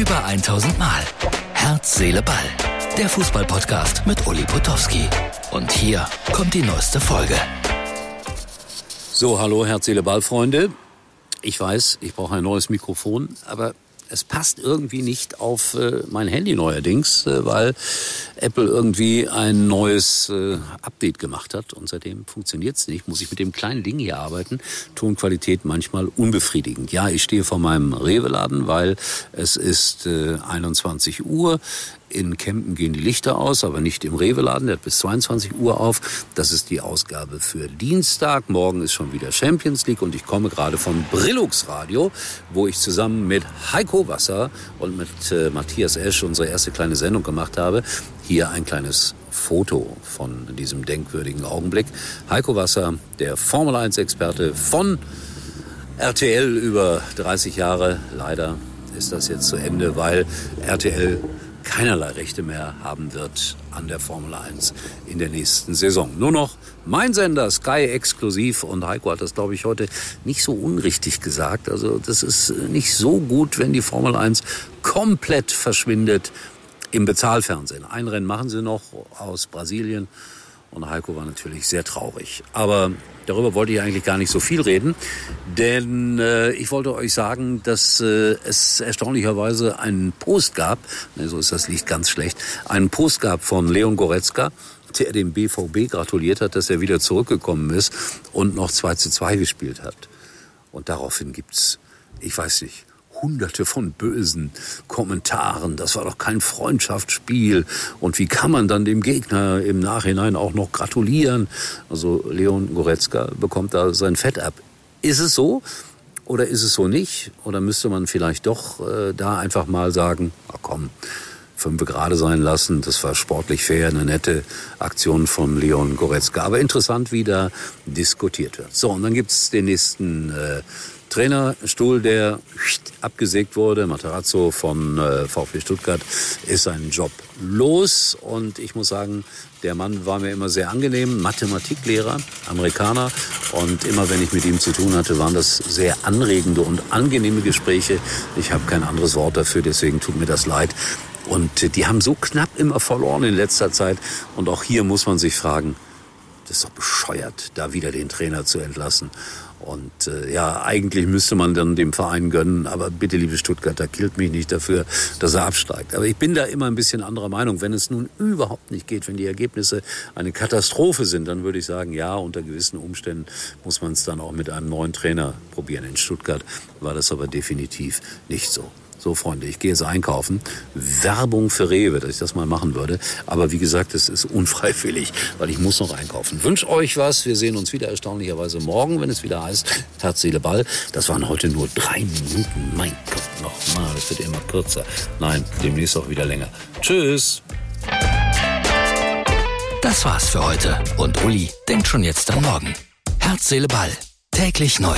Über 1000 Mal. Herz, Seele, Ball. Der Fußballpodcast mit Uli Potowski. Und hier kommt die neueste Folge. So, hallo Herz, Seele, Ball, Freunde. Ich weiß, ich brauche ein neues Mikrofon, aber es passt irgendwie nicht auf äh, mein Handy neuerdings, äh, weil Apple irgendwie ein neues äh, Update gemacht hat und seitdem funktioniert's nicht. Muss ich mit dem kleinen Ding hier arbeiten. Tonqualität manchmal unbefriedigend. Ja, ich stehe vor meinem Rewe-Laden, weil es ist äh, 21 Uhr. In Kempen gehen die Lichter aus, aber nicht im Rewe-Laden. Der hat bis 22 Uhr auf. Das ist die Ausgabe für Dienstag. Morgen ist schon wieder Champions League und ich komme gerade vom Brillux Radio, wo ich zusammen mit Heiko Wasser und mit äh, Matthias Esch unsere erste kleine Sendung gemacht habe. Hier ein kleines Foto von diesem denkwürdigen Augenblick. Heiko Wasser, der Formel 1-Experte von RTL über 30 Jahre. Leider ist das jetzt zu Ende, weil RTL keinerlei Rechte mehr haben wird an der Formel 1 in der nächsten Saison. Nur noch mein Sender, Sky exklusiv. Und Heiko hat das, glaube ich, heute nicht so unrichtig gesagt. Also das ist nicht so gut, wenn die Formel 1 komplett verschwindet im Bezahlfernsehen. Ein Rennen machen sie noch aus Brasilien. Und Heiko war natürlich sehr traurig. Aber darüber wollte ich eigentlich gar nicht so viel reden, denn äh, ich wollte euch sagen, dass äh, es erstaunlicherweise einen Post gab, ne, so ist das Licht ganz schlecht, einen Post gab von Leon Goretzka, der dem BVB gratuliert hat, dass er wieder zurückgekommen ist und noch 2 zu 2 gespielt hat. Und daraufhin gibt's, ich weiß nicht, hunderte von bösen Kommentaren. Das war doch kein Freundschaftsspiel. Und wie kann man dann dem Gegner im Nachhinein auch noch gratulieren? Also Leon Goretzka bekommt da sein Fett ab. Ist es so? Oder ist es so nicht? Oder müsste man vielleicht doch äh, da einfach mal sagen, ach komm, fünf gerade sein lassen. Das war sportlich fair, eine nette Aktion von Leon Goretzka. Aber interessant, wie da diskutiert wird. So, und dann gibt's den nächsten äh, Trainerstuhl, der abgesägt wurde. Materazzo von äh, VfB Stuttgart ist seinen Job los und ich muss sagen, der Mann war mir immer sehr angenehm, Mathematiklehrer, Amerikaner und immer wenn ich mit ihm zu tun hatte, waren das sehr anregende und angenehme Gespräche. Ich habe kein anderes Wort dafür, deswegen tut mir das leid. Und die haben so knapp immer verloren in letzter Zeit und auch hier muss man sich fragen, das ist doch bescheuert, da wieder den Trainer zu entlassen. Und äh, ja, eigentlich müsste man dann dem Verein gönnen, aber bitte, liebe Stuttgarter, killt mich nicht dafür, dass er absteigt. Aber ich bin da immer ein bisschen anderer Meinung. Wenn es nun überhaupt nicht geht, wenn die Ergebnisse eine Katastrophe sind, dann würde ich sagen, ja, unter gewissen Umständen muss man es dann auch mit einem neuen Trainer probieren. In Stuttgart war das aber definitiv nicht so. So, Freunde, ich gehe jetzt einkaufen. Werbung für Rewe, dass ich das mal machen würde. Aber wie gesagt, es ist unfreiwillig, weil ich muss noch einkaufen. Wünsch euch was. Wir sehen uns wieder erstaunlicherweise morgen, wenn es wieder heißt Herz, Seele, Ball. Das waren heute nur drei Minuten. Mein Gott, nochmal, das wird immer kürzer. Nein, demnächst auch wieder länger. Tschüss. Das war's für heute. Und Uli denkt schon jetzt an morgen. Herz, Seele, Ball. Täglich neu.